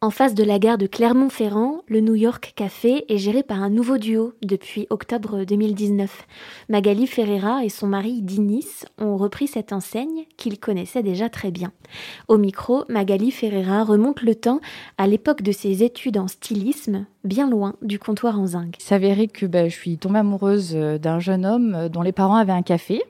En face de la gare de Clermont-Ferrand, le New York Café est géré par un nouveau duo depuis octobre 2019. Magali Ferreira et son mari Dinis ont repris cette enseigne qu'ils connaissaient déjà très bien. Au micro, Magali Ferreira remonte le temps à l'époque de ses études en stylisme, bien loin du comptoir en zinc. Il s'avérait que ben, je suis tombée amoureuse d'un jeune homme dont les parents avaient un café.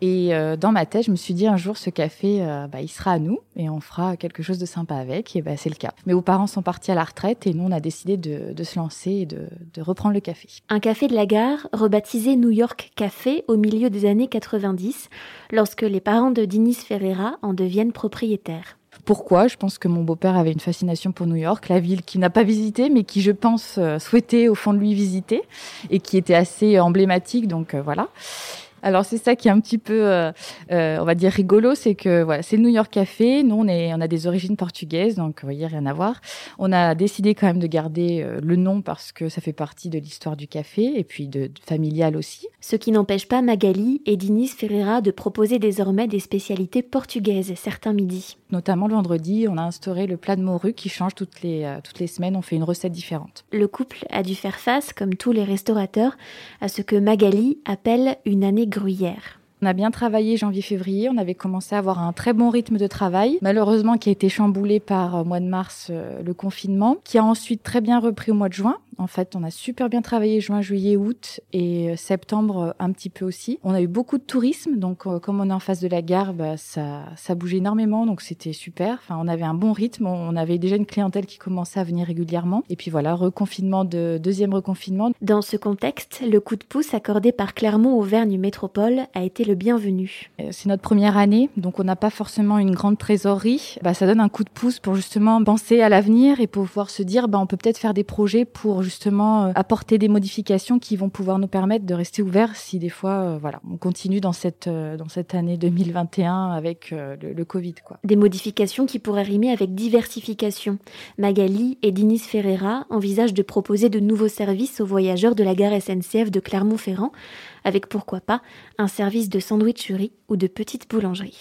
Et euh, dans ma tête, je me suis dit un jour, ce café, euh, bah, il sera à nous et on fera quelque chose de sympa avec. Et bah, c'est le cas. Mes parents sont partis à la retraite et nous, on a décidé de, de se lancer et de, de, reprendre le café. Un café de la gare, rebaptisé New York Café au milieu des années 90, lorsque les parents de Dinis Ferreira en deviennent propriétaires. Pourquoi? Je pense que mon beau-père avait une fascination pour New York, la ville qu'il n'a pas visitée, mais qui, je pense, euh, souhaitait au fond de lui visiter et qui était assez emblématique. Donc voilà. Alors c'est ça qui est un petit peu, euh, euh, on va dire rigolo, c'est que voilà, c'est le New York Café. Nous on est, on a des origines portugaises, donc vous voyez rien à voir. On a décidé quand même de garder euh, le nom parce que ça fait partie de l'histoire du café et puis de, de familial aussi. Ce qui n'empêche pas Magali et Dinis Ferreira de proposer désormais des spécialités portugaises certains midis. Notamment le vendredi, on a instauré le plat de morue qui change toutes les toutes les semaines. On fait une recette différente. Le couple a dû faire face, comme tous les restaurateurs, à ce que Magali appelle une année gruyère. On a bien travaillé janvier-février, on avait commencé à avoir un très bon rythme de travail, malheureusement qui a été chamboulé par euh, mois de mars, euh, le confinement, qui a ensuite très bien repris au mois de juin. En fait, on a super bien travaillé juin, juillet, août et euh, septembre un petit peu aussi. On a eu beaucoup de tourisme, donc comme on est en face de la gare, bah, ça, ça bougeait énormément, donc c'était super. Enfin, on avait un bon rythme, on avait déjà une clientèle qui commençait à venir régulièrement. Et puis voilà, reconfinement de deuxième reconfinement. Dans ce contexte, le coup de pouce accordé par Clermont-Auvergne Métropole a été le bienvenu. C'est notre première année, donc on n'a pas forcément une grande trésorerie. Bah, ça donne un coup de pouce pour justement penser à l'avenir et pouvoir se dire, bah, on peut peut-être faire des projets pour justement euh, apporter des modifications qui vont pouvoir nous permettre de rester ouverts si des fois, euh, voilà, on continue dans cette euh, dans cette année 2021 avec le, Covid, quoi. Des modifications qui pourraient rimer avec diversification. Magali et Dinis Ferreira envisagent de proposer de nouveaux services aux voyageurs de la gare SNCF de Clermont-Ferrand, avec pourquoi pas un service de sandwicherie ou de petite boulangerie.